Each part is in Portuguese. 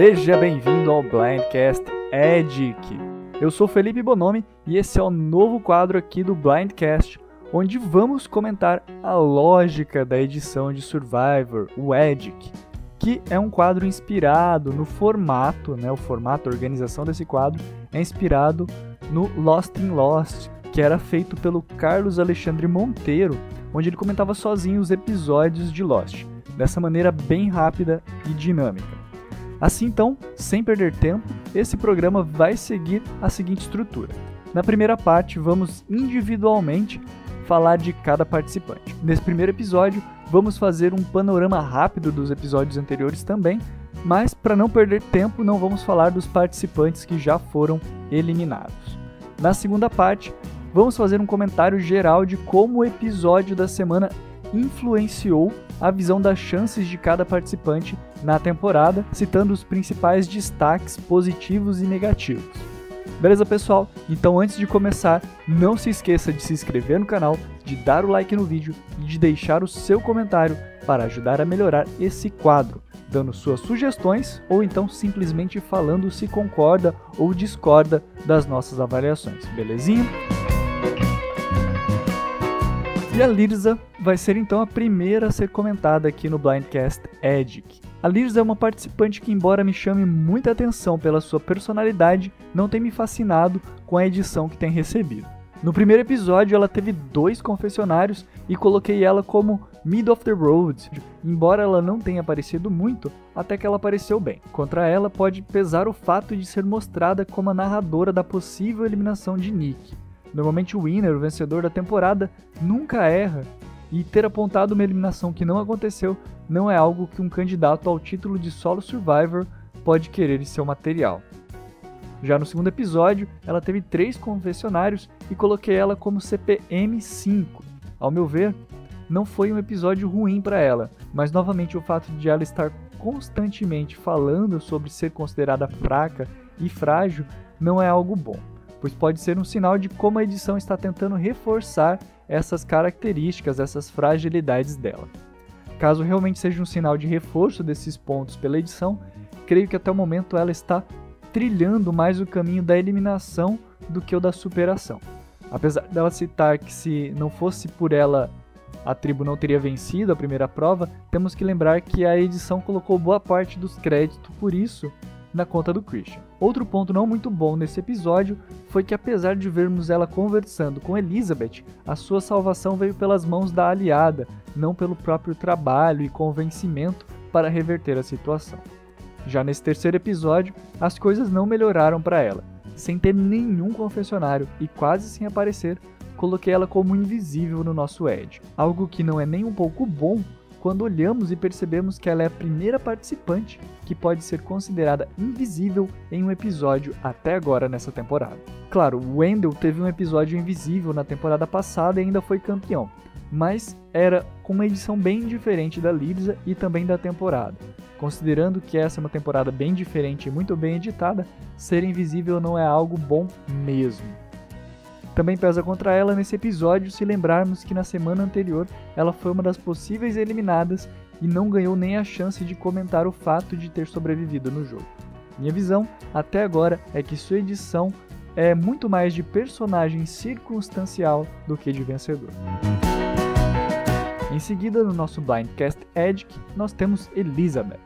Seja bem-vindo ao Blindcast Edic. Eu sou Felipe Bonomi e esse é o novo quadro aqui do Blindcast, onde vamos comentar a lógica da edição de Survivor, o Edic, que é um quadro inspirado no formato, né, o formato, a organização desse quadro é inspirado no Lost in Lost, que era feito pelo Carlos Alexandre Monteiro, onde ele comentava sozinho os episódios de Lost, dessa maneira bem rápida e dinâmica. Assim então, sem perder tempo, esse programa vai seguir a seguinte estrutura. Na primeira parte, vamos individualmente falar de cada participante. Nesse primeiro episódio, vamos fazer um panorama rápido dos episódios anteriores também, mas para não perder tempo, não vamos falar dos participantes que já foram eliminados. Na segunda parte, vamos fazer um comentário geral de como o episódio da semana influenciou a visão das chances de cada participante na temporada, citando os principais destaques positivos e negativos. Beleza, pessoal? Então, antes de começar, não se esqueça de se inscrever no canal, de dar o like no vídeo e de deixar o seu comentário para ajudar a melhorar esse quadro, dando suas sugestões ou então simplesmente falando se concorda ou discorda das nossas avaliações, belezinha? E a Lirza vai ser então a primeira a ser comentada aqui no Blindcast Edic. A Lirza é uma participante que, embora me chame muita atenção pela sua personalidade, não tem me fascinado com a edição que tem recebido. No primeiro episódio, ela teve dois confessionários e coloquei ela como Mid of the Road, embora ela não tenha aparecido muito, até que ela apareceu bem. Contra ela pode pesar o fato de ser mostrada como a narradora da possível eliminação de Nick. Normalmente o winner, o vencedor da temporada, nunca erra, e ter apontado uma eliminação que não aconteceu não é algo que um candidato ao título de solo survivor pode querer em seu material. Já no segundo episódio, ela teve três confessionários e coloquei ela como CPM 5. Ao meu ver, não foi um episódio ruim para ela, mas novamente o fato de ela estar constantemente falando sobre ser considerada fraca e frágil não é algo bom pois pode ser um sinal de como a edição está tentando reforçar essas características, essas fragilidades dela. Caso realmente seja um sinal de reforço desses pontos pela edição, creio que até o momento ela está trilhando mais o caminho da eliminação do que o da superação. Apesar dela citar que se não fosse por ela a tribo não teria vencido a primeira prova, temos que lembrar que a edição colocou boa parte dos créditos por isso na conta do Christian. Outro ponto não muito bom nesse episódio foi que, apesar de vermos ela conversando com Elizabeth, a sua salvação veio pelas mãos da aliada, não pelo próprio trabalho e convencimento para reverter a situação. Já nesse terceiro episódio, as coisas não melhoraram para ela. Sem ter nenhum confessionário e quase sem aparecer, coloquei ela como invisível no nosso Ed. Algo que não é nem um pouco bom quando olhamos e percebemos que ela é a primeira participante que pode ser considerada invisível em um episódio até agora nessa temporada. Claro, Wendell teve um episódio invisível na temporada passada e ainda foi campeão, mas era com uma edição bem diferente da Lisa e também da temporada. Considerando que essa é uma temporada bem diferente e muito bem editada, ser invisível não é algo bom mesmo. Também pesa contra ela nesse episódio se lembrarmos que na semana anterior ela foi uma das possíveis eliminadas e não ganhou nem a chance de comentar o fato de ter sobrevivido no jogo. Minha visão até agora é que sua edição é muito mais de personagem circunstancial do que de vencedor. Em seguida, no nosso Blindcast Edic, nós temos Elizabeth.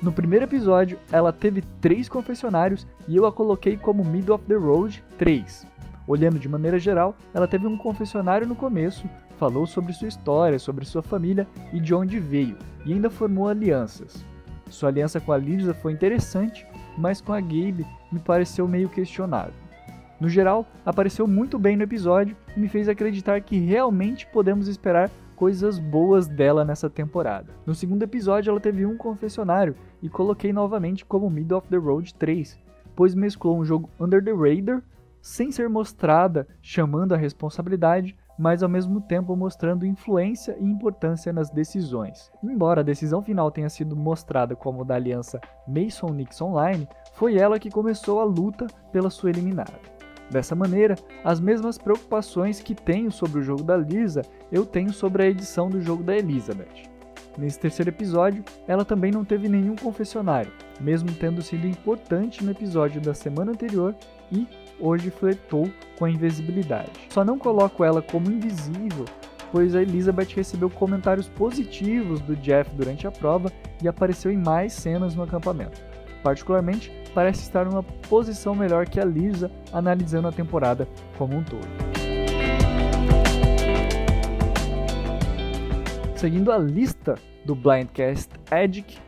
No primeiro episódio, ela teve três confessionários e eu a coloquei como Middle of the Road 3. Olhando de maneira geral, ela teve um confessionário no começo, falou sobre sua história, sobre sua família e de onde veio, e ainda formou alianças. Sua aliança com a Lisa foi interessante, mas com a Gabe me pareceu meio questionável. No geral, apareceu muito bem no episódio e me fez acreditar que realmente podemos esperar coisas boas dela nessa temporada. No segundo episódio, ela teve um confessionário e coloquei novamente como Middle of the Road 3, pois mesclou um jogo Under the Radar sem ser mostrada chamando a responsabilidade, mas ao mesmo tempo mostrando influência e importância nas decisões. Embora a decisão final tenha sido mostrada como da aliança Mason-Nixon Line, foi ela que começou a luta pela sua eliminada. Dessa maneira, as mesmas preocupações que tenho sobre o jogo da Lisa, eu tenho sobre a edição do jogo da Elizabeth. Nesse terceiro episódio, ela também não teve nenhum confessionário, mesmo tendo sido importante no episódio da semana anterior e hoje flertou com a invisibilidade. Só não coloco ela como invisível, pois a Elizabeth recebeu comentários positivos do Jeff durante a prova e apareceu em mais cenas no acampamento. Particularmente, parece estar numa posição melhor que a Lisa analisando a temporada como um todo. Seguindo a lista do Blindcast Edic,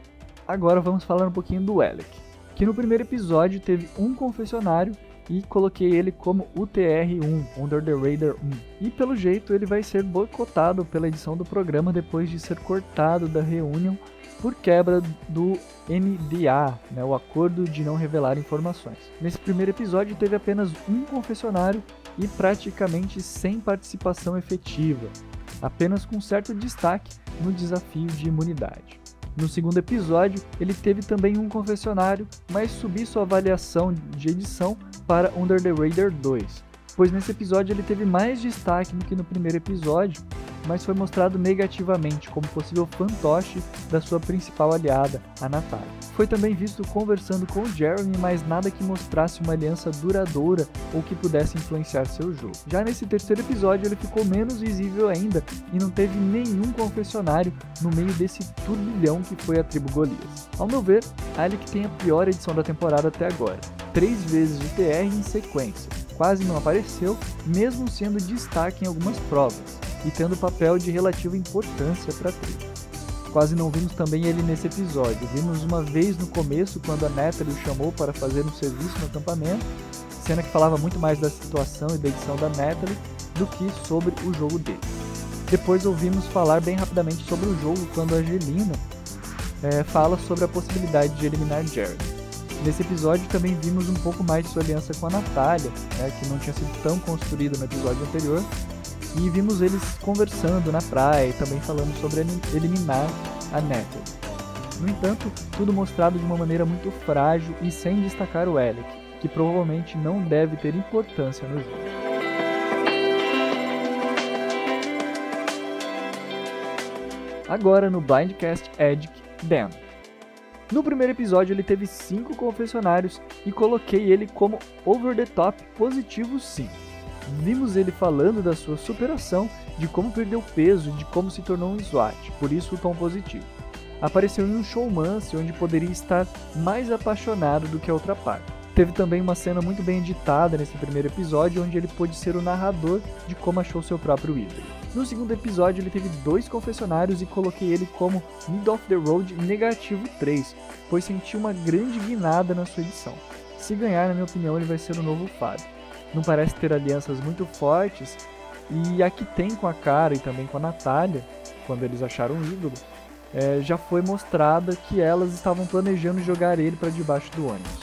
agora vamos falar um pouquinho do Alec, que no primeiro episódio teve um confessionário e coloquei ele como UTR1, Under the Radar 1. E pelo jeito ele vai ser boicotado pela edição do programa depois de ser cortado da reunião por quebra do NDA, né, o Acordo de Não Revelar Informações. Nesse primeiro episódio teve apenas um confessionário e praticamente sem participação efetiva apenas com certo destaque no desafio de imunidade. No segundo episódio, ele teve também um confessionário, mas subi sua avaliação de edição para Under the Radar 2, pois nesse episódio ele teve mais destaque do que no primeiro episódio mas foi mostrado negativamente como possível fantoche da sua principal aliada, a Natália. Foi também visto conversando com Jeremy, mas nada que mostrasse uma aliança duradoura ou que pudesse influenciar seu jogo. Já nesse terceiro episódio, ele ficou menos visível ainda e não teve nenhum confessionário no meio desse turbilhão que foi a tribo Golias. Ao meu ver, Alec tem a pior edição da temporada até agora. Três vezes o TR em sequência. Quase não apareceu, mesmo sendo destaque em algumas provas e tendo papel de relativa importância para a tribo. Quase não vimos também ele nesse episódio. Vimos uma vez no começo, quando a Natalie o chamou para fazer um serviço no acampamento, cena que falava muito mais da situação e da edição da Natalie do que sobre o jogo dele. Depois ouvimos falar bem rapidamente sobre o jogo quando a Angelina é, fala sobre a possibilidade de eliminar Jared. Nesse episódio também vimos um pouco mais de sua aliança com a Natália, né, que não tinha sido tão construída no episódio anterior, e vimos eles conversando na praia e também falando sobre eliminar a Nether. No entanto, tudo mostrado de uma maneira muito frágil e sem destacar o Alec, que provavelmente não deve ter importância no jogo. Agora no Blindcast Edic Dan. No primeiro episódio ele teve 5 confessionários e coloquei ele como over the top positivo sim vimos ele falando da sua superação, de como perdeu peso de como se tornou um SWAT, por isso o tom positivo. Apareceu em um showmance onde poderia estar mais apaixonado do que a outra parte. Teve também uma cena muito bem editada nesse primeiro episódio, onde ele pôde ser o narrador de como achou seu próprio ídolo. No segundo episódio, ele teve dois confessionários e coloquei ele como Mid of the Road negativo 3, pois senti uma grande guinada na sua edição. Se ganhar, na minha opinião, ele vai ser o novo Fábio não parece ter alianças muito fortes. E a que tem com a Cara e também com a Natália, quando eles acharam o ídolo, é, já foi mostrada que elas estavam planejando jogar ele para debaixo do ônibus.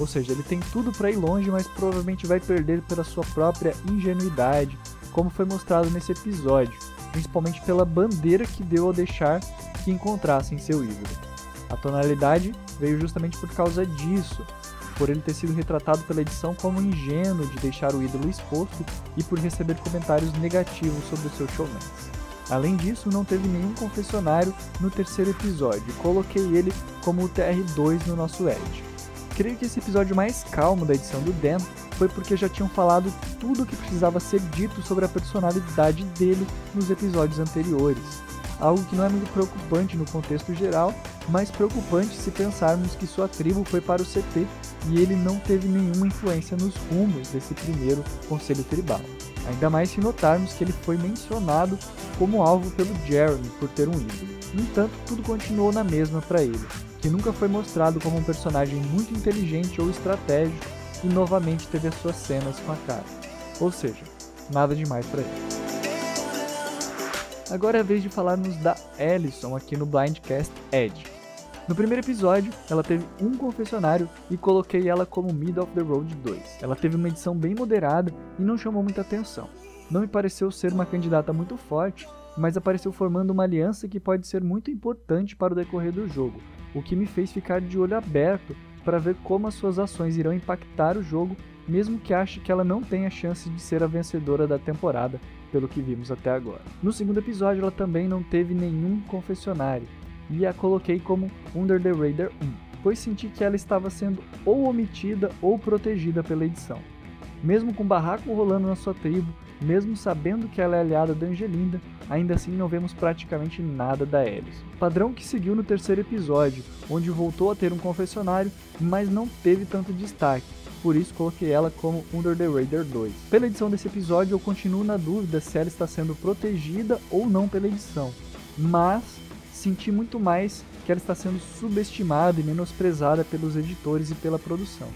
Ou seja, ele tem tudo para ir longe, mas provavelmente vai perder pela sua própria ingenuidade, como foi mostrado nesse episódio, principalmente pela bandeira que deu ao deixar que encontrassem seu ídolo. A tonalidade veio justamente por causa disso, por ele ter sido retratado pela edição como ingênuo de deixar o ídolo exposto e por receber comentários negativos sobre o seu showmance. Além disso, não teve nenhum confessionário no terceiro episódio, coloquei ele como o TR2 no nosso Edge. Creio que esse episódio mais calmo da edição do Dan foi porque já tinham falado tudo o que precisava ser dito sobre a personalidade dele nos episódios anteriores algo que não é muito preocupante no contexto geral, mas preocupante se pensarmos que sua tribo foi para o CT e ele não teve nenhuma influência nos rumos desse primeiro conselho tribal. Ainda mais se notarmos que ele foi mencionado como alvo pelo Jeremy por ter um ídolo. No entanto, tudo continuou na mesma para ele, que nunca foi mostrado como um personagem muito inteligente ou estratégico e novamente teve as suas cenas com a cara. Ou seja, nada demais para ele. Agora é a vez de falarmos da Ellison aqui no Blindcast Edge. No primeiro episódio, ela teve um confessionário e coloquei ela como Mid of the Road 2. Ela teve uma edição bem moderada e não chamou muita atenção. Não me pareceu ser uma candidata muito forte, mas apareceu formando uma aliança que pode ser muito importante para o decorrer do jogo, o que me fez ficar de olho aberto para ver como as suas ações irão impactar o jogo, mesmo que ache que ela não tenha chance de ser a vencedora da temporada pelo que vimos até agora. No segundo episódio, ela também não teve nenhum confessionário, e a coloquei como Under the Radar 1, pois senti que ela estava sendo ou omitida ou protegida pela edição. Mesmo com barraco rolando na sua tribo, mesmo sabendo que ela é aliada da Angelinda, ainda assim não vemos praticamente nada da Alice. Padrão que seguiu no terceiro episódio, onde voltou a ter um confessionário, mas não teve tanto destaque, por isso coloquei ela como Under the Radar 2. Pela edição desse episódio, eu continuo na dúvida se ela está sendo protegida ou não pela edição, mas senti muito mais que ela está sendo subestimada e menosprezada pelos editores e pela produção,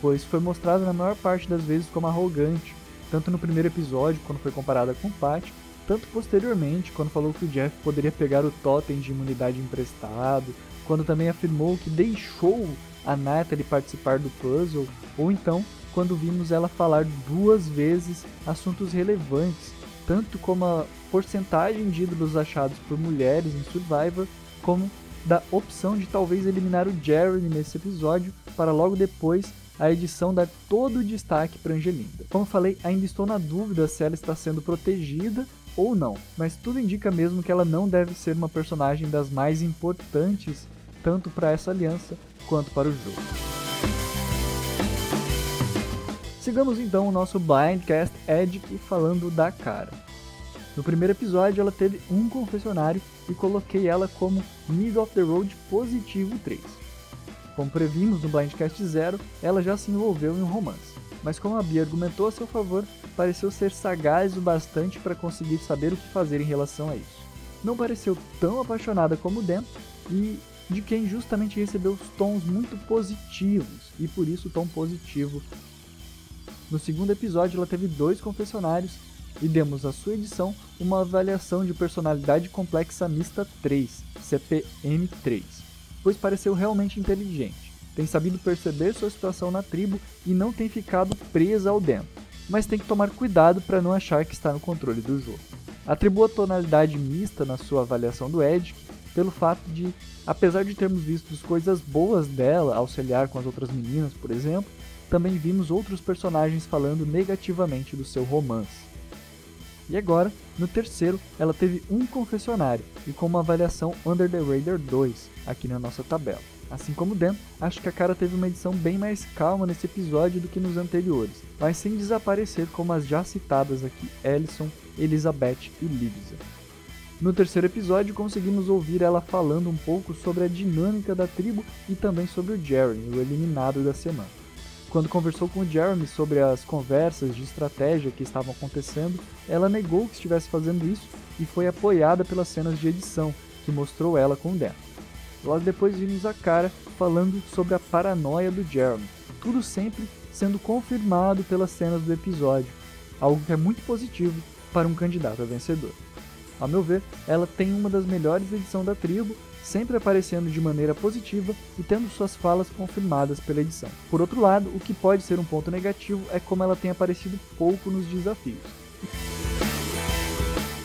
pois foi mostrada na maior parte das vezes como arrogante, tanto no primeiro episódio, quando foi comparada com Patty, tanto posteriormente, quando falou que o Jeff poderia pegar o totem de imunidade emprestado, quando também afirmou que deixou a Natalie participar do puzzle, ou então quando vimos ela falar duas vezes assuntos relevantes, tanto como a porcentagem de ídolos achados por mulheres em Survivor, como da opção de talvez eliminar o Jeremy nesse episódio, para logo depois a edição dar todo o destaque para Angelinda. Como falei, ainda estou na dúvida se ela está sendo protegida ou não, mas tudo indica mesmo que ela não deve ser uma personagem das mais importantes tanto para essa aliança quanto para o jogo. Sigamos então o nosso Blindcast Edic falando da cara. No primeiro episódio ela teve um confessionário e coloquei ela como Mid of the Road positivo 3. Como previmos no Blindcast 0, ela já se envolveu em um romance, mas como a Bia argumentou a seu favor, pareceu ser sagaz o bastante para conseguir saber o que fazer em relação a isso. Não pareceu tão apaixonada como Dan e de quem justamente recebeu os tons muito positivos e por isso tão positivo. No segundo episódio, ela teve dois confessionários e demos à sua edição uma avaliação de personalidade complexa mista 3, CPM3, pois pareceu realmente inteligente, tem sabido perceber sua situação na tribo e não tem ficado presa ao dentro, mas tem que tomar cuidado para não achar que está no controle do jogo. Atribua tonalidade mista na sua avaliação do Edic pelo fato de, apesar de termos visto coisas boas dela, auxiliar com as outras meninas, por exemplo, também vimos outros personagens falando negativamente do seu romance. E agora, no terceiro, ela teve um confessionário e com uma avaliação Under the Radar 2 aqui na nossa tabela. Assim como Dan, acho que a cara teve uma edição bem mais calma nesse episódio do que nos anteriores, mas sem desaparecer como as já citadas aqui Ellison, Elizabeth e Livia. No terceiro episódio, conseguimos ouvir ela falando um pouco sobre a dinâmica da tribo e também sobre o Jeremy, o eliminado da semana. Quando conversou com Jeremy sobre as conversas de estratégia que estavam acontecendo, ela negou que estivesse fazendo isso e foi apoiada pelas cenas de edição, que mostrou ela com o Dan. Logo depois vimos a cara falando sobre a paranoia do Jeremy, tudo sempre sendo confirmado pelas cenas do episódio, algo que é muito positivo para um candidato a vencedor. Ao meu ver, ela tem uma das melhores edições da tribo, sempre aparecendo de maneira positiva e tendo suas falas confirmadas pela edição. Por outro lado, o que pode ser um ponto negativo é como ela tem aparecido pouco nos desafios.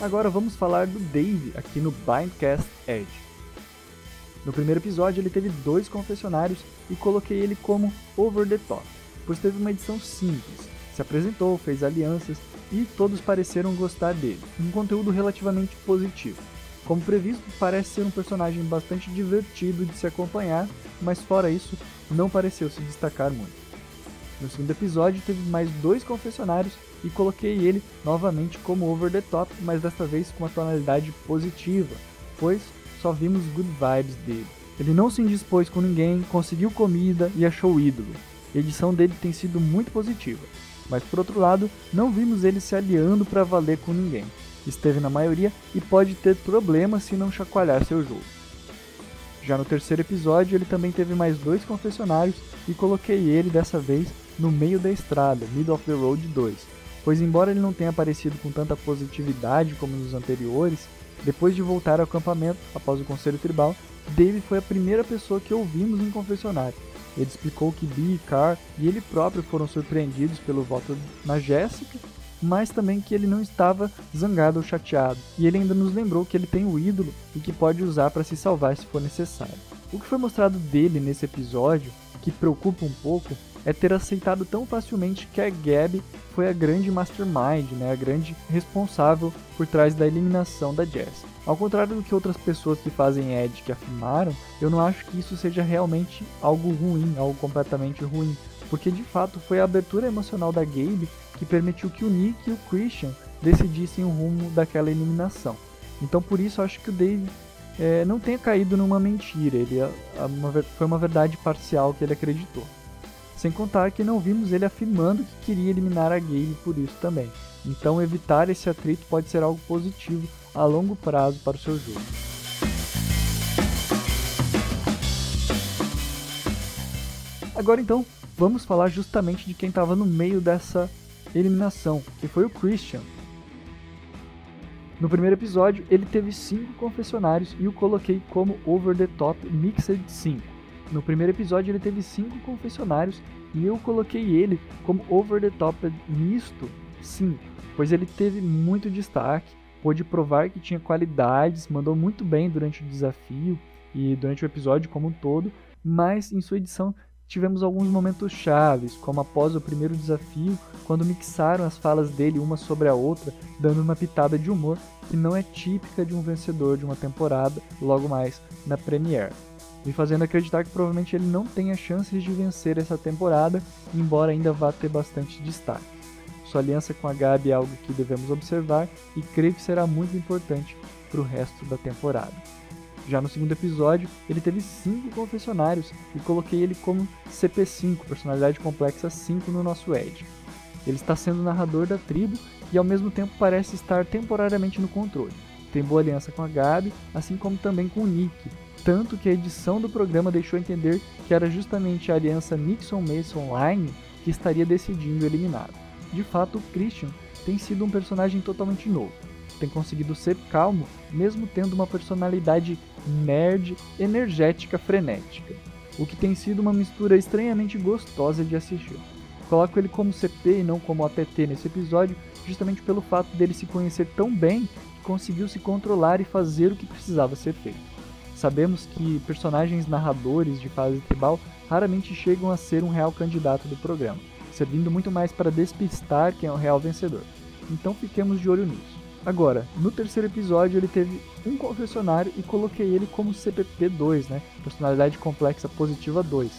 Agora vamos falar do Dave aqui no Bindcast Edge. No primeiro episódio ele teve dois confessionários e coloquei ele como over the top, pois teve uma edição simples, se apresentou, fez alianças e todos pareceram gostar dele. Um conteúdo relativamente positivo. Como previsto, parece ser um personagem bastante divertido de se acompanhar, mas fora isso, não pareceu se destacar muito. No segundo episódio, teve mais dois confessionários e coloquei ele novamente como over the top, mas desta vez com uma tonalidade positiva, pois só vimos good vibes dele. Ele não se indispôs com ninguém, conseguiu comida e achou ídolo. A edição dele tem sido muito positiva mas por outro lado, não vimos ele se aliando para valer com ninguém. Esteve na maioria e pode ter problemas se não chacoalhar seu jogo. Já no terceiro episódio, ele também teve mais dois confessionários e coloquei ele dessa vez no meio da estrada, Middle of the Road 2, pois embora ele não tenha aparecido com tanta positividade como nos anteriores, depois de voltar ao acampamento após o conselho tribal, Dave foi a primeira pessoa que ouvimos em confessionário ele explicou que Bee Carr e ele próprio foram surpreendidos pelo voto na Jéssica, mas também que ele não estava zangado ou chateado. E ele ainda nos lembrou que ele tem o ídolo e que pode usar para se salvar se for necessário. O que foi mostrado dele nesse episódio, que preocupa um pouco, é ter aceitado tão facilmente que a Gabby foi a grande mastermind, né, a grande responsável por trás da eliminação da Jess. Ao contrário do que outras pessoas que fazem Ed que afirmaram, eu não acho que isso seja realmente algo ruim, algo completamente ruim, porque de fato foi a abertura emocional da Gabe que permitiu que o Nick e o Christian decidissem o rumo daquela eliminação. Então por isso acho que o Dave é, não tenha caído numa mentira, ele a, a, uma, foi uma verdade parcial que ele acreditou. Sem contar que não vimos ele afirmando que queria eliminar a Gabe por isso também. Então evitar esse atrito pode ser algo positivo a longo prazo para o seu jogo. Agora então, vamos falar justamente de quem estava no meio dessa eliminação, que foi o Christian. No primeiro episódio, ele teve 5 confessionários e o coloquei como Over the Top Mixed 5. No primeiro episódio ele teve 5 confessionários e eu coloquei ele como over the top misto, sim, pois ele teve muito destaque, pôde provar que tinha qualidades, mandou muito bem durante o desafio e durante o episódio como um todo, mas em sua edição tivemos alguns momentos chaves, como após o primeiro desafio, quando mixaram as falas dele uma sobre a outra, dando uma pitada de humor que não é típica de um vencedor de uma temporada, logo mais na Premiere me fazendo acreditar que provavelmente ele não tenha chances de vencer essa temporada, embora ainda vá ter bastante destaque. Sua aliança com a Gabi é algo que devemos observar e creio que será muito importante para o resto da temporada. Já no segundo episódio, ele teve 5 confessionários e coloquei ele como CP5, personalidade complexa 5 no nosso Edge. Ele está sendo narrador da tribo e ao mesmo tempo parece estar temporariamente no controle. Tem boa aliança com a Gabi, assim como também com o Nick, tanto que a edição do programa deixou entender que era justamente a aliança Nixon-Mason Line que estaria decidindo eliminado. De fato, o Christian tem sido um personagem totalmente novo. Tem conseguido ser calmo, mesmo tendo uma personalidade nerd, energética, frenética, o que tem sido uma mistura estranhamente gostosa de assistir. Coloco ele como CP e não como ATT nesse episódio, justamente pelo fato dele se conhecer tão bem que conseguiu se controlar e fazer o que precisava ser feito. Sabemos que personagens narradores de fase tribal raramente chegam a ser um real candidato do programa, servindo muito mais para despistar quem é o real vencedor. Então fiquemos de olho nisso. Agora, no terceiro episódio ele teve um confessionário e coloquei ele como CPP2, né? Personalidade complexa positiva 2,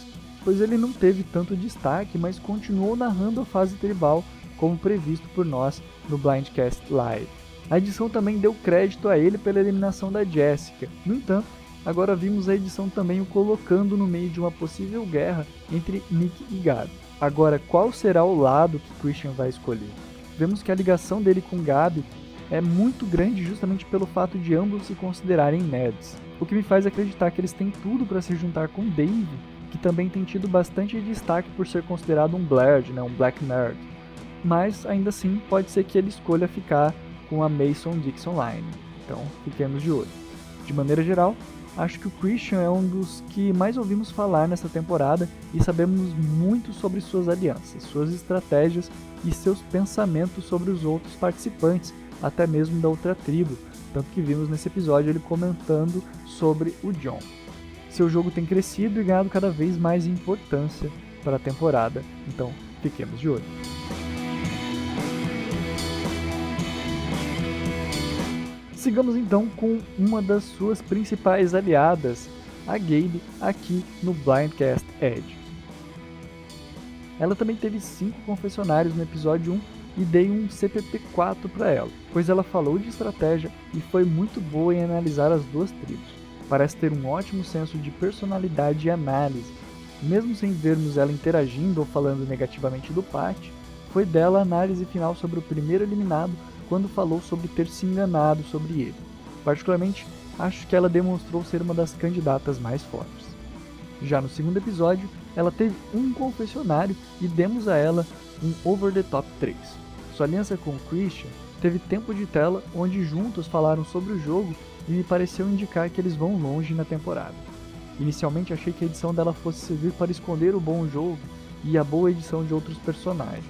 pois ele não teve tanto destaque, mas continuou narrando a fase tribal como previsto por nós no Blindcast Live. A edição também deu crédito a ele pela eliminação da Jessica. No entanto, agora vimos a edição também o colocando no meio de uma possível guerra entre Nick e Gabi. Agora, qual será o lado que Christian vai escolher? Vemos que a ligação dele com Gabi é muito grande justamente pelo fato de ambos se considerarem nerds, o que me faz acreditar que eles têm tudo para se juntar com Dave, que também tem tido bastante destaque por ser considerado um Blerd, né, um Black Nerd. Mas ainda assim pode ser que ele escolha ficar com a Mason Dixon Line. Então fiquemos de olho. De maneira geral, acho que o Christian é um dos que mais ouvimos falar nessa temporada e sabemos muito sobre suas alianças, suas estratégias e seus pensamentos sobre os outros participantes, até mesmo da outra tribo, tanto que vimos nesse episódio ele comentando sobre o John. Seu jogo tem crescido e ganhado cada vez mais importância para a temporada, então fiquemos de olho. Sigamos então com uma das suas principais aliadas, a Gabe, aqui no Blindcast Edge. Ela também teve 5 confessionários no episódio 1 e dei um CPP4 para ela, pois ela falou de estratégia e foi muito boa em analisar as duas tribos. Parece ter um ótimo senso de personalidade e análise. Mesmo sem vermos ela interagindo ou falando negativamente do Pat, foi dela a análise final sobre o primeiro eliminado quando falou sobre ter se enganado sobre ele. Particularmente, acho que ela demonstrou ser uma das candidatas mais fortes. Já no segundo episódio, ela teve um confessionário e demos a ela um Over the Top 3. Sua aliança com Christian teve tempo de tela onde juntos falaram sobre o jogo e me pareceu indicar que eles vão longe na temporada. Inicialmente achei que a edição dela fosse servir para esconder o bom jogo e a boa edição de outros personagens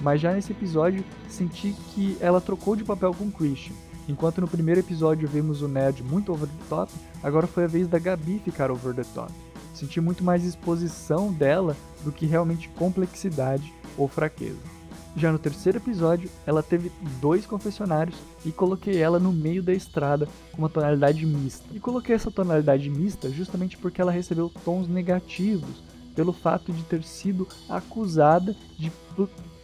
mas já nesse episódio senti que ela trocou de papel com Christian. Enquanto no primeiro episódio vimos o Ned muito over the top, agora foi a vez da Gabi ficar over the top. Senti muito mais exposição dela do que realmente complexidade ou fraqueza. Já no terceiro episódio, ela teve dois confessionários e coloquei ela no meio da estrada com uma tonalidade mista. E coloquei essa tonalidade mista justamente porque ela recebeu tons negativos pelo fato de ter sido acusada de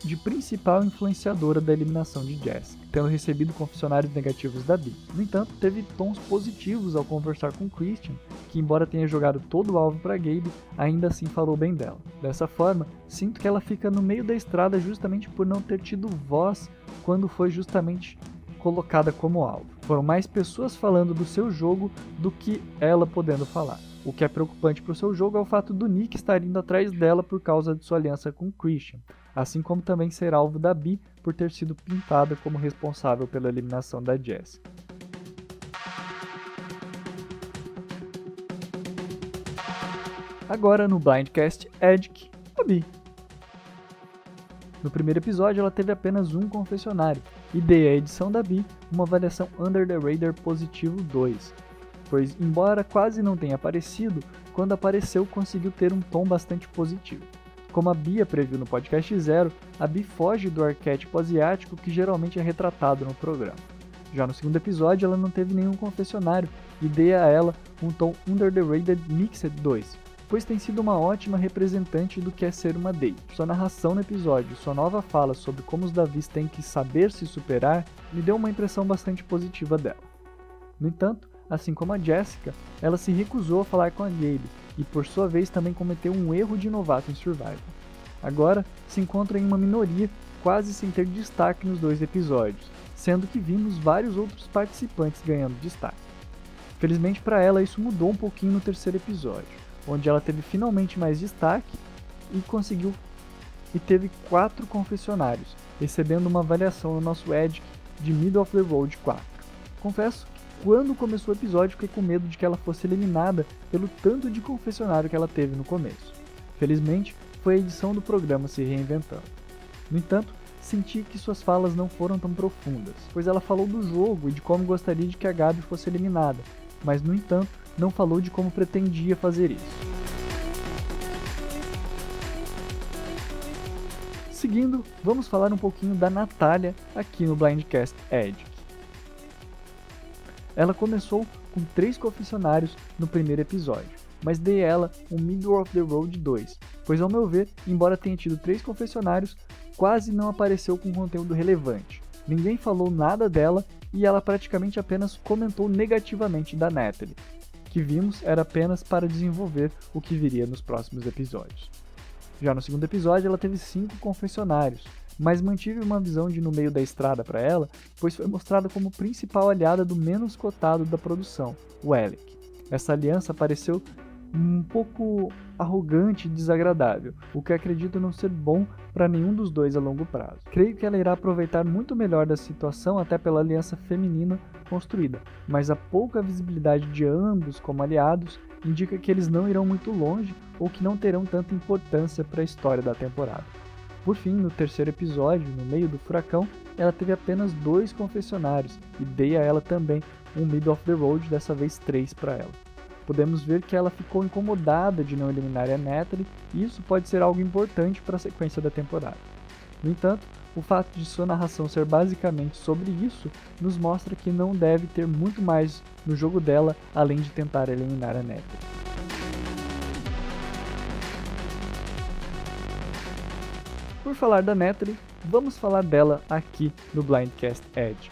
de principal influenciadora da eliminação de Jessica, tendo recebido confessionários negativos da Bee. No entanto, teve tons positivos ao conversar com Christian, que embora tenha jogado todo o alvo para Gabe, ainda assim falou bem dela. Dessa forma, sinto que ela fica no meio da estrada justamente por não ter tido voz quando foi justamente colocada como alvo. Foram mais pessoas falando do seu jogo do que ela podendo falar. O que é preocupante para o seu jogo é o fato do Nick estar indo atrás dela por causa de sua aliança com Christian, assim como também ser alvo da Bee por ter sido pintada como responsável pela eliminação da Jessica. Agora no Blindcast Edic, a Bee. No primeiro episódio ela teve apenas um confessionário e dei à edição da Bee uma avaliação Under the Radar positivo 2, pois, embora quase não tenha aparecido, quando apareceu conseguiu ter um tom bastante positivo. Como a Bia previu no podcast Zero, a Bia foge do arquétipo asiático que geralmente é retratado no programa. Já no segundo episódio, ela não teve nenhum confessionário e dei a ela um tom Under the Rated Mixed 2, pois tem sido uma ótima representante do que é ser uma date. Sua narração no episódio, sua nova fala sobre como os Davis têm que saber se superar, me deu uma impressão bastante positiva dela. No entanto, Assim como a Jessica, ela se recusou a falar com a Gabe e por sua vez também cometeu um erro de novato em Survival. Agora se encontra em uma minoria, quase sem ter destaque nos dois episódios, sendo que vimos vários outros participantes ganhando destaque. Felizmente para ela isso mudou um pouquinho no terceiro episódio, onde ela teve finalmente mais destaque e conseguiu e teve quatro confessionários, recebendo uma avaliação no nosso Edge de Middle of the Road 4. Confesso quando começou o episódio, fiquei com medo de que ela fosse eliminada pelo tanto de confessionário que ela teve no começo. Felizmente, foi a edição do programa se reinventando. No entanto, senti que suas falas não foram tão profundas, pois ela falou do jogo e de como gostaria de que a Gabi fosse eliminada, mas no entanto, não falou de como pretendia fazer isso. Seguindo, vamos falar um pouquinho da Natália aqui no Blindcast Edge. Ela começou com três confessionários no primeiro episódio, mas dei ela um Middle of the Road 2, pois ao meu ver, embora tenha tido três confessionários, quase não apareceu com conteúdo relevante. Ninguém falou nada dela e ela praticamente apenas comentou negativamente da Natalie, que vimos era apenas para desenvolver o que viria nos próximos episódios. Já no segundo episódio, ela teve cinco confessionários, mas mantive uma visão de no meio da estrada para ela, pois foi mostrada como principal aliada do menos cotado da produção, o Alec. Essa aliança pareceu um pouco arrogante e desagradável, o que acredito não ser bom para nenhum dos dois a longo prazo. Creio que ela irá aproveitar muito melhor da situação até pela aliança feminina construída, mas a pouca visibilidade de ambos como aliados indica que eles não irão muito longe ou que não terão tanta importância para a história da temporada. Por fim, no terceiro episódio, no meio do furacão, ela teve apenas dois confessionários e dei a ela também um Middle of the Road, dessa vez três para ela. Podemos ver que ela ficou incomodada de não eliminar a Natalie e isso pode ser algo importante para a sequência da temporada. No entanto, o fato de sua narração ser basicamente sobre isso nos mostra que não deve ter muito mais no jogo dela além de tentar eliminar a Natalie. Por falar da Natalie, vamos falar dela aqui no Blindcast Edge.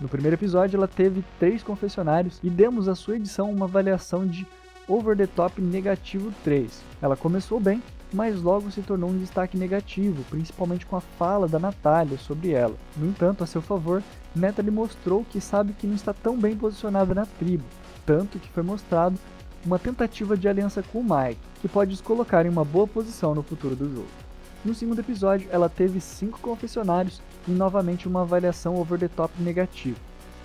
No primeiro episódio, ela teve três confessionários e demos à sua edição uma avaliação de Over the Top negativo 3. Ela começou bem, mas logo se tornou um destaque negativo, principalmente com a fala da Natália sobre ela. No entanto, a seu favor, Natalie mostrou que sabe que não está tão bem posicionada na tribo, tanto que foi mostrado uma tentativa de aliança com o Mike, que pode os colocar em uma boa posição no futuro do jogo. No segundo episódio, ela teve cinco confessionários e novamente uma avaliação over the top negativa.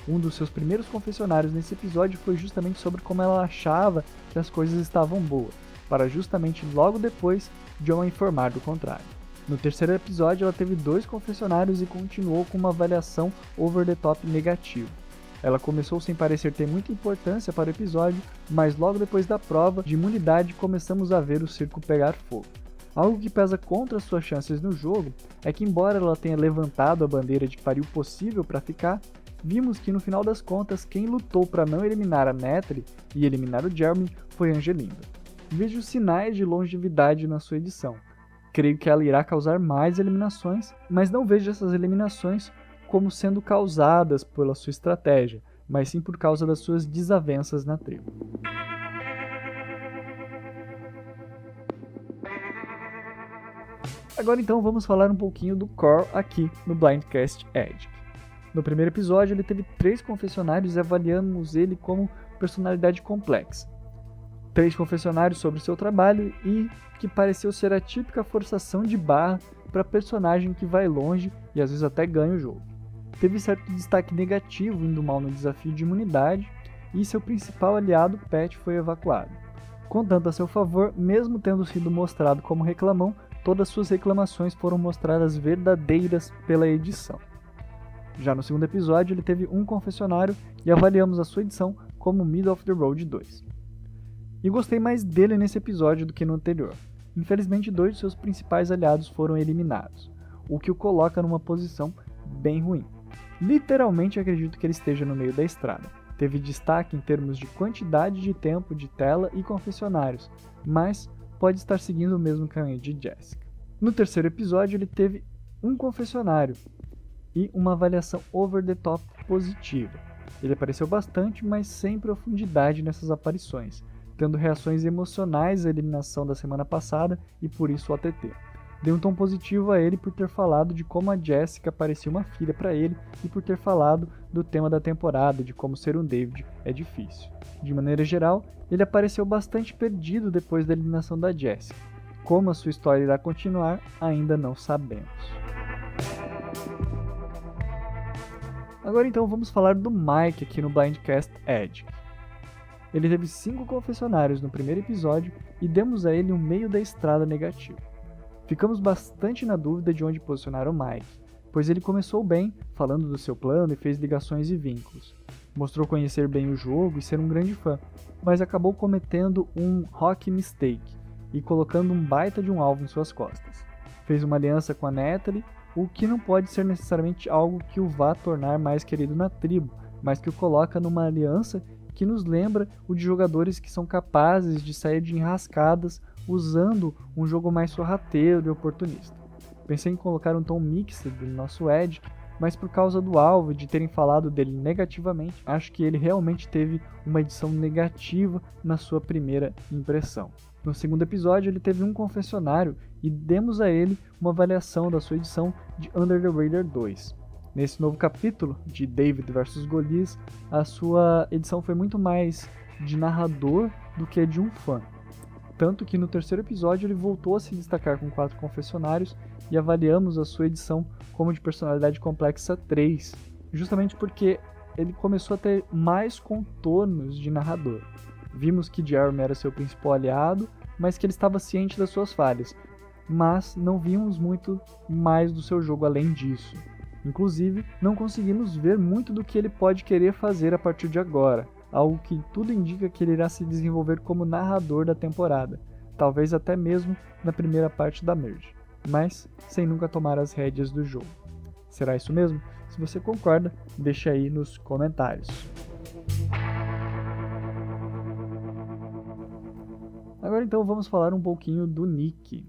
Um dos seus primeiros confessionários nesse episódio foi justamente sobre como ela achava que as coisas estavam boas, para justamente logo depois John informar do contrário. No terceiro episódio, ela teve dois confessionários e continuou com uma avaliação over the top negativa. Ela começou sem parecer ter muita importância para o episódio, mas logo depois da prova de imunidade começamos a ver o circo pegar fogo. Algo que pesa contra suas chances no jogo é que, embora ela tenha levantado a bandeira de o possível para ficar, vimos que no final das contas quem lutou para não eliminar a Natalie e eliminar o Jeremy foi Angelinda. Vejo sinais de longevidade na sua edição. Creio que ela irá causar mais eliminações, mas não vejo essas eliminações como sendo causadas pela sua estratégia, mas sim por causa das suas desavenças na tribo. Agora então vamos falar um pouquinho do Core aqui no Blindcast Edge. No primeiro episódio ele teve três confessionários e avaliamos ele como personalidade complexa. Três confessionários sobre seu trabalho e que pareceu ser a típica forçação de barra para personagem que vai longe e às vezes até ganha o jogo teve certo destaque negativo indo mal no desafio de imunidade e seu principal aliado, Pet, foi evacuado. Contanto a seu favor, mesmo tendo sido mostrado como reclamão, todas suas reclamações foram mostradas verdadeiras pela edição. Já no segundo episódio, ele teve um confessionário e avaliamos a sua edição como Middle of the Road 2. E gostei mais dele nesse episódio do que no anterior. Infelizmente, dois de seus principais aliados foram eliminados, o que o coloca numa posição bem ruim. Literalmente acredito que ele esteja no meio da estrada. Teve destaque em termos de quantidade de tempo de tela e confessionários, mas pode estar seguindo o mesmo caminho de Jessica. No terceiro episódio, ele teve um confessionário e uma avaliação over the top positiva. Ele apareceu bastante, mas sem profundidade nessas aparições, tendo reações emocionais à eliminação da semana passada e por isso o ATT. Deu um tom positivo a ele por ter falado de como a Jessica parecia uma filha para ele e por ter falado do tema da temporada, de como ser um David é difícil. De maneira geral, ele apareceu bastante perdido depois da eliminação da Jessica. Como a sua história irá continuar, ainda não sabemos. Agora então vamos falar do Mike aqui no Blindcast Edge. Ele teve cinco confessionários no primeiro episódio e demos a ele um meio da estrada negativo. Ficamos bastante na dúvida de onde posicionar o Mike, pois ele começou bem, falando do seu plano e fez ligações e vínculos. Mostrou conhecer bem o jogo e ser um grande fã, mas acabou cometendo um rock mistake e colocando um baita de um alvo em suas costas. Fez uma aliança com a Natalie, o que não pode ser necessariamente algo que o vá tornar mais querido na tribo, mas que o coloca numa aliança que nos lembra o de jogadores que são capazes de sair de enrascadas usando um jogo mais sorrateiro e oportunista. Pensei em colocar um tom mixed no nosso Edge, mas por causa do alvo de terem falado dele negativamente, acho que ele realmente teve uma edição negativa na sua primeira impressão. No segundo episódio, ele teve um confessionário e demos a ele uma avaliação da sua edição de Under the Radar 2. Nesse novo capítulo de David vs Goliath, a sua edição foi muito mais de narrador do que de um fã. Tanto que no terceiro episódio ele voltou a se destacar com quatro confessionários e avaliamos a sua edição como de personalidade complexa 3, justamente porque ele começou a ter mais contornos de narrador. Vimos que Jeremy era seu principal aliado, mas que ele estava ciente das suas falhas, mas não vimos muito mais do seu jogo além disso. Inclusive, não conseguimos ver muito do que ele pode querer fazer a partir de agora algo que tudo indica que ele irá se desenvolver como narrador da temporada, talvez até mesmo na primeira parte da merge, mas sem nunca tomar as rédeas do jogo. Será isso mesmo? Se você concorda, deixe aí nos comentários. Agora então vamos falar um pouquinho do Nick.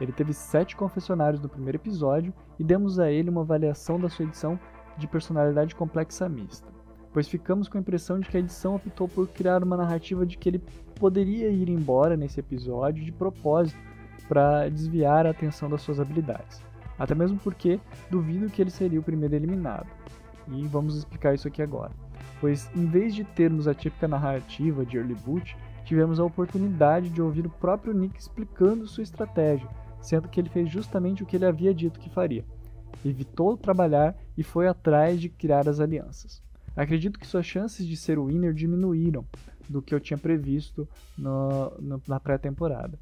Ele teve sete confessionários no primeiro episódio e demos a ele uma avaliação da sua edição de personalidade complexa mista pois ficamos com a impressão de que a edição optou por criar uma narrativa de que ele poderia ir embora nesse episódio de propósito para desviar a atenção das suas habilidades. Até mesmo porque duvido que ele seria o primeiro eliminado. E vamos explicar isso aqui agora. Pois em vez de termos a típica narrativa de Early Boot, tivemos a oportunidade de ouvir o próprio Nick explicando sua estratégia, sendo que ele fez justamente o que ele havia dito que faria. Evitou trabalhar e foi atrás de criar as alianças. Acredito que suas chances de ser o winner diminuíram do que eu tinha previsto no, no, na pré-temporada.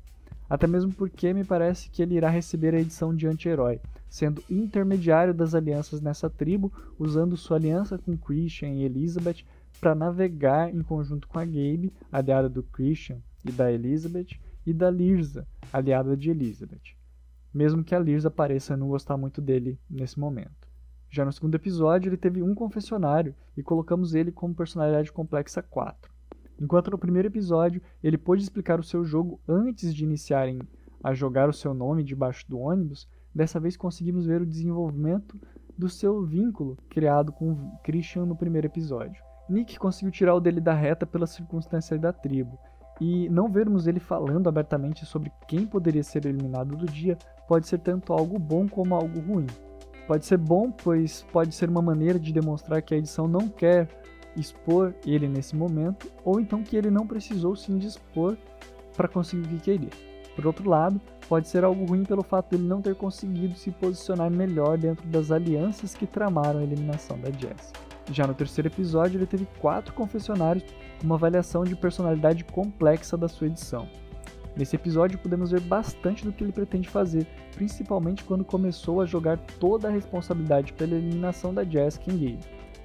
Até mesmo porque me parece que ele irá receber a edição de anti-herói, sendo intermediário das alianças nessa tribo, usando sua aliança com Christian e Elizabeth para navegar em conjunto com a Gabe, aliada do Christian e da Elizabeth, e da Lirza, aliada de Elizabeth. Mesmo que a Lirza pareça não gostar muito dele nesse momento. Já no segundo episódio, ele teve um confessionário e colocamos ele como personalidade complexa 4. Enquanto no primeiro episódio ele pôde explicar o seu jogo antes de iniciarem a jogar o seu nome debaixo do ônibus, dessa vez conseguimos ver o desenvolvimento do seu vínculo criado com Christian no primeiro episódio. Nick conseguiu tirar o dele da reta pela circunstância da tribo, e não vermos ele falando abertamente sobre quem poderia ser eliminado do dia pode ser tanto algo bom como algo ruim. Pode ser bom, pois pode ser uma maneira de demonstrar que a edição não quer expor ele nesse momento, ou então que ele não precisou se indispor para conseguir o que queria. Por outro lado, pode ser algo ruim pelo fato de ele não ter conseguido se posicionar melhor dentro das alianças que tramaram a eliminação da Jess. Já no terceiro episódio, ele teve quatro confessionários uma avaliação de personalidade complexa da sua edição. Nesse episódio, podemos ver bastante do que ele pretende fazer, principalmente quando começou a jogar toda a responsabilidade pela eliminação da em Gabe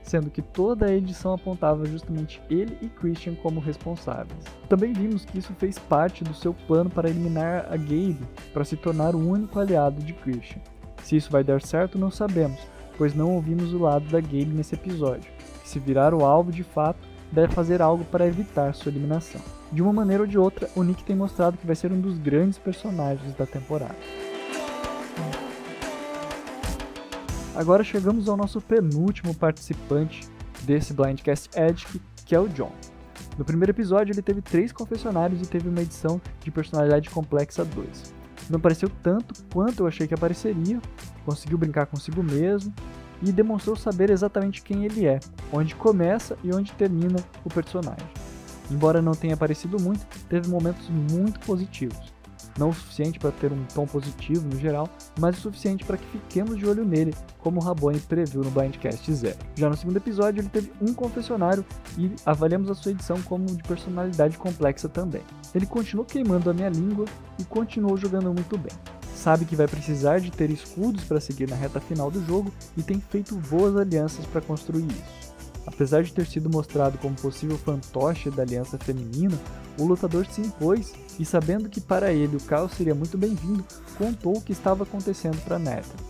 sendo que toda a edição apontava justamente ele e Christian como responsáveis. Também vimos que isso fez parte do seu plano para eliminar a Gabe para se tornar o único aliado de Christian. Se isso vai dar certo, não sabemos, pois não ouvimos o lado da Gabe nesse episódio. Se virar o alvo de fato, deve fazer algo para evitar sua eliminação. De uma maneira ou de outra, o Nick tem mostrado que vai ser um dos grandes personagens da temporada. Agora chegamos ao nosso penúltimo participante desse Blindcast Edge, que é o John. No primeiro episódio ele teve três confessionários e teve uma edição de personalidade complexa 2. Não apareceu tanto quanto eu achei que apareceria, conseguiu brincar consigo mesmo e demonstrou saber exatamente quem ele é, onde começa e onde termina o personagem. Embora não tenha aparecido muito, teve momentos muito positivos não o suficiente para ter um tom positivo no geral, mas o suficiente para que fiquemos de olho nele, como o Rabone previu no Blindcast Zero. Já no segundo episódio, ele teve um confessionário e avaliamos a sua edição como de personalidade complexa também. Ele continuou queimando a minha língua e continuou jogando muito bem. Sabe que vai precisar de ter escudos para seguir na reta final do jogo e tem feito boas alianças para construir isso. Apesar de ter sido mostrado como possível fantoche da aliança feminina, o lutador se impôs e, sabendo que para ele o caos seria muito bem-vindo, contou o que estava acontecendo para Natalie.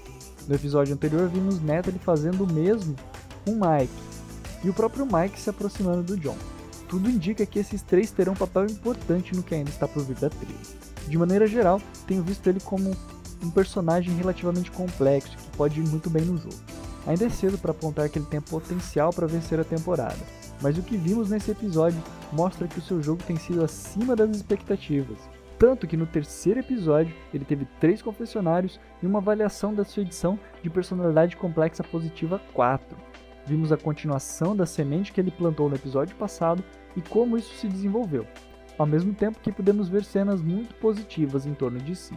No episódio anterior, vimos Natalie fazendo o mesmo com Mike, e o próprio Mike se aproximando do John. Tudo indica que esses três terão um papel importante no que ainda está por vir da trilha. De maneira geral, tenho visto ele como um personagem relativamente complexo que pode ir muito bem no jogo. Ainda é cedo para apontar que ele tem potencial para vencer a temporada, mas o que vimos nesse episódio mostra que o seu jogo tem sido acima das expectativas. Tanto que no terceiro episódio ele teve três confessionários e uma avaliação da sua edição de personalidade complexa positiva 4. Vimos a continuação da semente que ele plantou no episódio passado e como isso se desenvolveu, ao mesmo tempo que podemos ver cenas muito positivas em torno de si.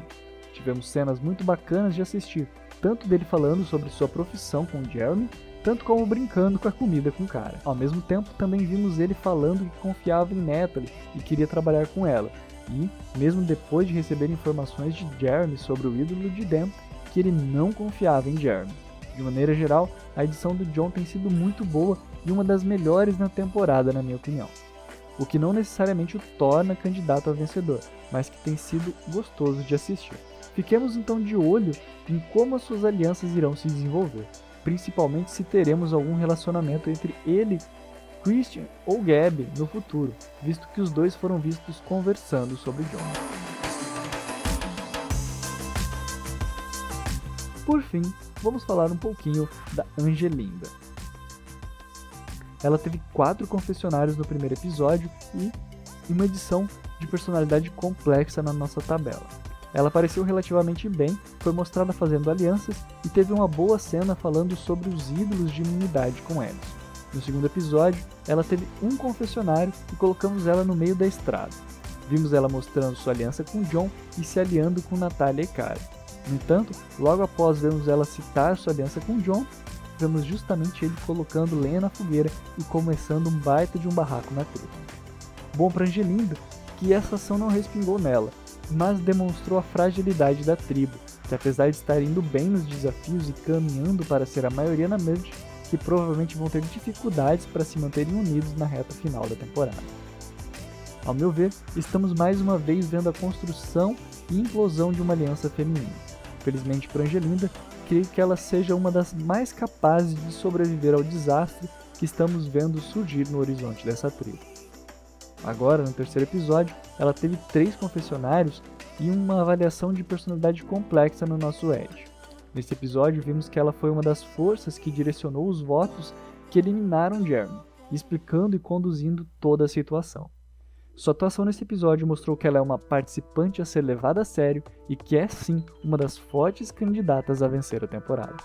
Tivemos cenas muito bacanas de assistir, tanto dele falando sobre sua profissão com Jeremy, tanto como brincando com a comida com o cara. Ao mesmo tempo, também vimos ele falando que confiava em Natalie e queria trabalhar com ela. E, mesmo depois de receber informações de Jeremy sobre o ídolo de Dan, que ele não confiava em Jeremy. De maneira geral, a edição do John tem sido muito boa e uma das melhores na temporada, na minha opinião. O que não necessariamente o torna candidato a vencedor, mas que tem sido gostoso de assistir. Fiquemos então de olho em como as suas alianças irão se desenvolver, principalmente se teremos algum relacionamento entre ele, Christian ou Gabby no futuro, visto que os dois foram vistos conversando sobre John. Por fim, vamos falar um pouquinho da Angelinda. Ela teve quatro confessionários no primeiro episódio e uma edição de personalidade complexa na nossa tabela. Ela apareceu relativamente bem, foi mostrada fazendo alianças e teve uma boa cena falando sobre os ídolos de imunidade com eles. No segundo episódio, ela teve um confessionário e colocamos ela no meio da estrada. Vimos ela mostrando sua aliança com John e se aliando com Natalia e Karen. No entanto, logo após vermos ela citar sua aliança com John, vemos justamente ele colocando lenha na fogueira e começando um baita de um barraco na treta. Bom para Angelinda que essa ação não respingou nela, mas demonstrou a fragilidade da tribo, que apesar de estar indo bem nos desafios e caminhando para ser a maioria na merge, que provavelmente vão ter dificuldades para se manterem unidos na reta final da temporada. Ao meu ver, estamos mais uma vez vendo a construção e implosão de uma aliança feminina. Felizmente para Angelinda, creio que ela seja uma das mais capazes de sobreviver ao desastre que estamos vendo surgir no horizonte dessa tribo. Agora, no terceiro episódio, ela teve três confessionários e uma avaliação de personalidade complexa no nosso Edge. Nesse episódio, vimos que ela foi uma das forças que direcionou os votos que eliminaram Jeremy, explicando e conduzindo toda a situação. Sua atuação nesse episódio mostrou que ela é uma participante a ser levada a sério e que é sim uma das fortes candidatas a vencer a temporada.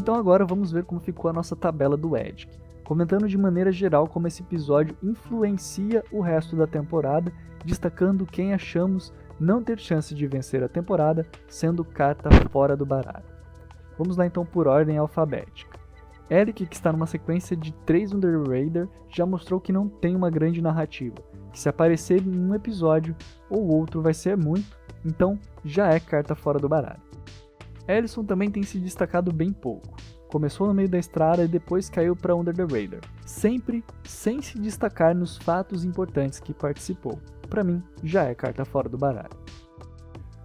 Então agora vamos ver como ficou a nossa tabela do Edic, comentando de maneira geral como esse episódio influencia o resto da temporada, destacando quem achamos não ter chance de vencer a temporada, sendo carta fora do baralho. Vamos lá então por ordem alfabética. Eric, que está numa sequência de 3 Under Raider, já mostrou que não tem uma grande narrativa, que se aparecer em um episódio ou outro vai ser muito, então já é carta fora do baralho. Ellison também tem se destacado bem pouco. Começou no meio da estrada e depois caiu para Under the Radar, sempre sem se destacar nos fatos importantes que participou. Para mim, já é carta fora do baralho.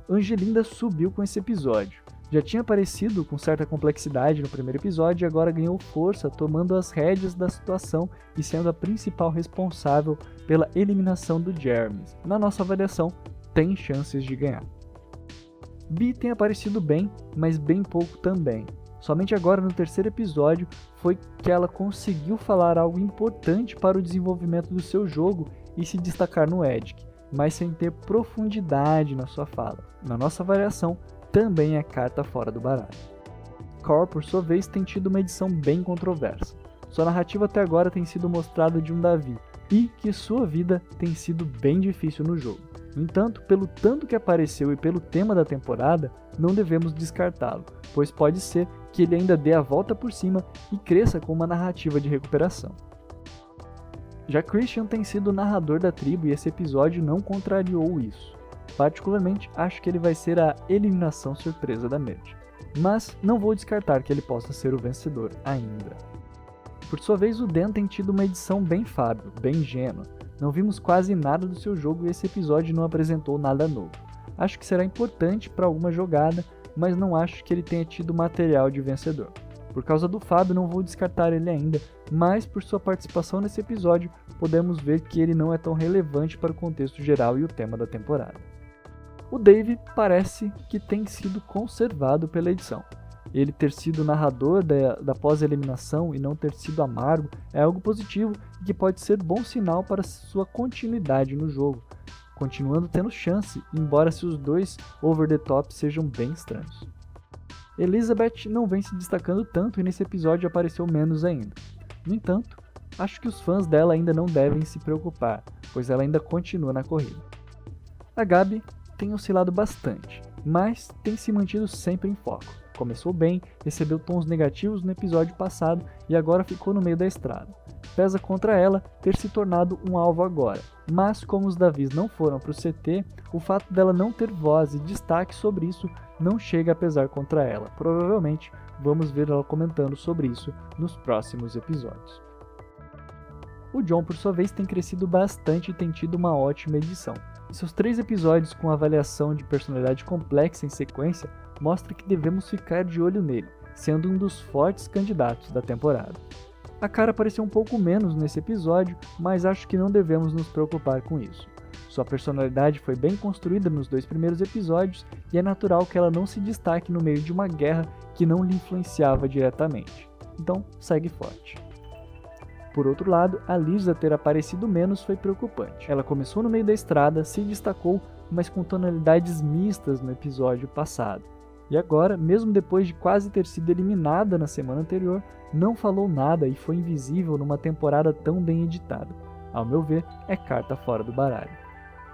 Angelinda subiu com esse episódio. Já tinha aparecido com certa complexidade no primeiro episódio e agora ganhou força tomando as rédeas da situação e sendo a principal responsável pela eliminação do Jeremy. Na nossa avaliação, tem chances de ganhar. Bee tem aparecido bem, mas bem pouco também. Somente agora no terceiro episódio foi que ela conseguiu falar algo importante para o desenvolvimento do seu jogo e se destacar no Edic, mas sem ter profundidade na sua fala. Na nossa avaliação, também é carta fora do baralho. Core, por sua vez, tem tido uma edição bem controversa. Sua narrativa até agora tem sido mostrada de um Davi, e que sua vida tem sido bem difícil no jogo. No entanto, pelo tanto que apareceu e pelo tema da temporada, não devemos descartá-lo, pois pode ser que ele ainda dê a volta por cima e cresça com uma narrativa de recuperação. Já Christian tem sido o narrador da tribo e esse episódio não contrariou isso. Particularmente, acho que ele vai ser a eliminação surpresa da Merge. Mas não vou descartar que ele possa ser o vencedor ainda. Por sua vez, o Dan tem tido uma edição bem Fábio, bem ingênua. Não vimos quase nada do seu jogo e esse episódio não apresentou nada novo. Acho que será importante para alguma jogada, mas não acho que ele tenha tido material de vencedor. Por causa do Fábio, não vou descartar ele ainda, mas por sua participação nesse episódio, podemos ver que ele não é tão relevante para o contexto geral e o tema da temporada. O Dave parece que tem sido conservado pela edição ele ter sido narrador da, da pós-eliminação e não ter sido amargo é algo positivo e que pode ser bom sinal para sua continuidade no jogo, continuando tendo chance, embora seus dois over the top sejam bem estranhos. Elizabeth não vem se destacando tanto e nesse episódio apareceu menos ainda. No entanto, acho que os fãs dela ainda não devem se preocupar, pois ela ainda continua na corrida. A Gabi tem oscilado bastante, mas tem se mantido sempre em foco. Começou bem, recebeu tons negativos no episódio passado e agora ficou no meio da estrada. Pesa contra ela ter se tornado um alvo agora, mas como os Davis não foram para o CT, o fato dela não ter voz e destaque sobre isso não chega a pesar contra ela. Provavelmente vamos ver ela comentando sobre isso nos próximos episódios. O John, por sua vez, tem crescido bastante e tem tido uma ótima edição. seus três episódios com avaliação de personalidade complexa em sequência mostra que devemos ficar de olho nele, sendo um dos fortes candidatos da temporada. A cara apareceu um pouco menos nesse episódio, mas acho que não devemos nos preocupar com isso. Sua personalidade foi bem construída nos dois primeiros episódios e é natural que ela não se destaque no meio de uma guerra que não lhe influenciava diretamente. Então, segue forte. Por outro lado, a Lisa ter aparecido menos foi preocupante. Ela começou no meio da estrada, se destacou, mas com tonalidades mistas no episódio passado. E agora, mesmo depois de quase ter sido eliminada na semana anterior, não falou nada e foi invisível numa temporada tão bem editada. Ao meu ver, é carta fora do baralho.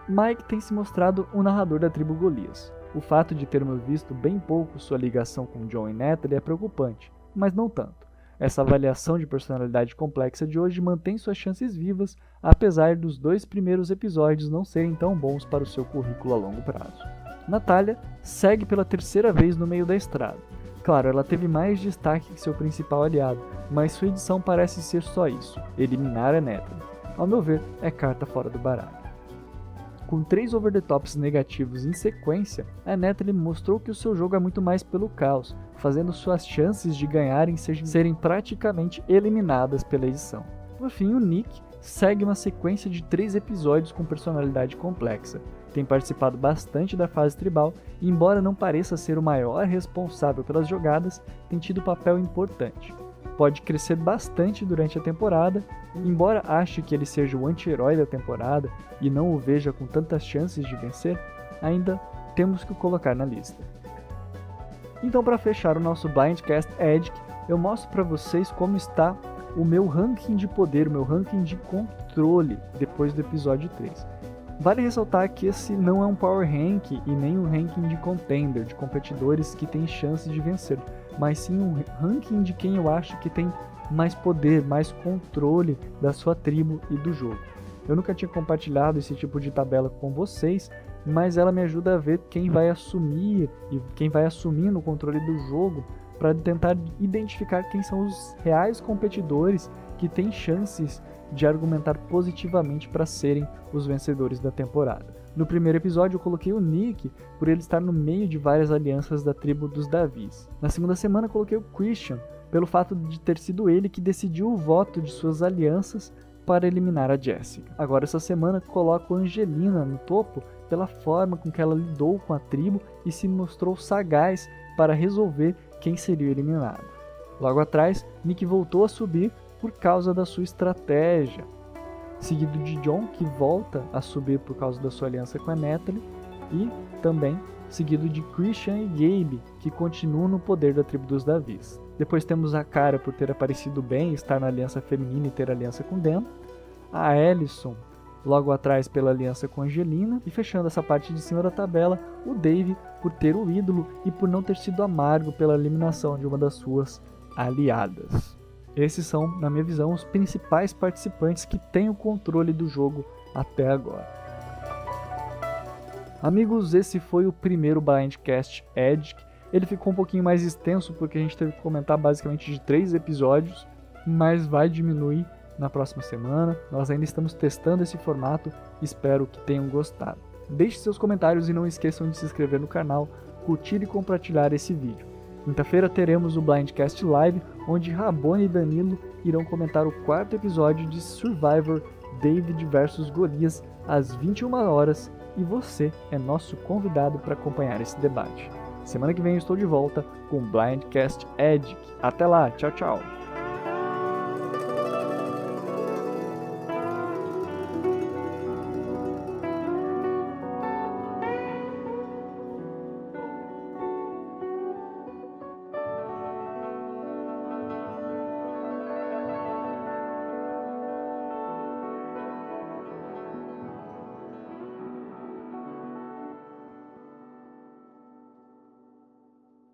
Mike tem se mostrado o narrador da tribo Golias. O fato de termos visto bem pouco sua ligação com John e Natalie é preocupante, mas não tanto. Essa avaliação de personalidade complexa de hoje mantém suas chances vivas, apesar dos dois primeiros episódios não serem tão bons para o seu currículo a longo prazo. Natália segue pela terceira vez no meio da estrada. Claro, ela teve mais destaque que seu principal aliado, mas sua edição parece ser só isso: eliminar a Natalie. Ao meu ver, é carta fora do baralho. Com três over-the-tops negativos em sequência, a Natalie mostrou que o seu jogo é muito mais pelo caos, fazendo suas chances de ganharem serem praticamente eliminadas pela edição. Por fim, o Nick segue uma sequência de três episódios com personalidade complexa. Tem participado bastante da fase tribal e, embora não pareça ser o maior responsável pelas jogadas, tem tido papel importante pode crescer bastante durante a temporada, embora ache que ele seja o anti-herói da temporada e não o veja com tantas chances de vencer, ainda temos que o colocar na lista. Então, para fechar o nosso Blindcast Edge, eu mostro para vocês como está o meu ranking de poder, o meu ranking de controle depois do episódio 3. Vale ressaltar que esse não é um power rank e nem um ranking de contender, de competidores que têm chances de vencer mas sim um ranking de quem eu acho que tem mais poder, mais controle da sua tribo e do jogo. Eu nunca tinha compartilhado esse tipo de tabela com vocês, mas ela me ajuda a ver quem vai assumir e quem vai assumindo o controle do jogo para tentar identificar quem são os reais competidores que têm chances de argumentar positivamente para serem os vencedores da temporada. No primeiro episódio eu coloquei o Nick por ele estar no meio de várias alianças da tribo dos Davis. Na segunda semana coloquei o Christian pelo fato de ter sido ele que decidiu o voto de suas alianças para eliminar a Jessica. Agora essa semana coloco Angelina no topo pela forma com que ela lidou com a tribo e se mostrou sagaz para resolver quem seria eliminado. Logo atrás, Nick voltou a subir por causa da sua estratégia, seguido de John, que volta a subir por causa da sua aliança com a Natalie, e também seguido de Christian e Gabe, que continuam no poder da tribo dos Davis. Depois temos a Cara por ter aparecido bem, estar na aliança feminina e ter aliança com Dan, a Alison logo atrás pela aliança com Angelina, e fechando essa parte de cima da tabela, o Dave por ter o ídolo e por não ter sido amargo pela eliminação de uma das suas aliadas. Esses são, na minha visão, os principais participantes que têm o controle do jogo até agora. Amigos, esse foi o primeiro Blindcast Edge. Ele ficou um pouquinho mais extenso porque a gente teve que comentar basicamente de três episódios, mas vai diminuir na próxima semana. Nós ainda estamos testando esse formato, espero que tenham gostado. Deixe seus comentários e não esqueçam de se inscrever no canal, curtir e compartilhar esse vídeo. Quinta-feira teremos o Blindcast Live, onde Rabone e Danilo irão comentar o quarto episódio de Survivor David vs Golias às 21 horas e você é nosso convidado para acompanhar esse debate. Semana que vem eu estou de volta com Blindcast Edge. Até lá, tchau, tchau.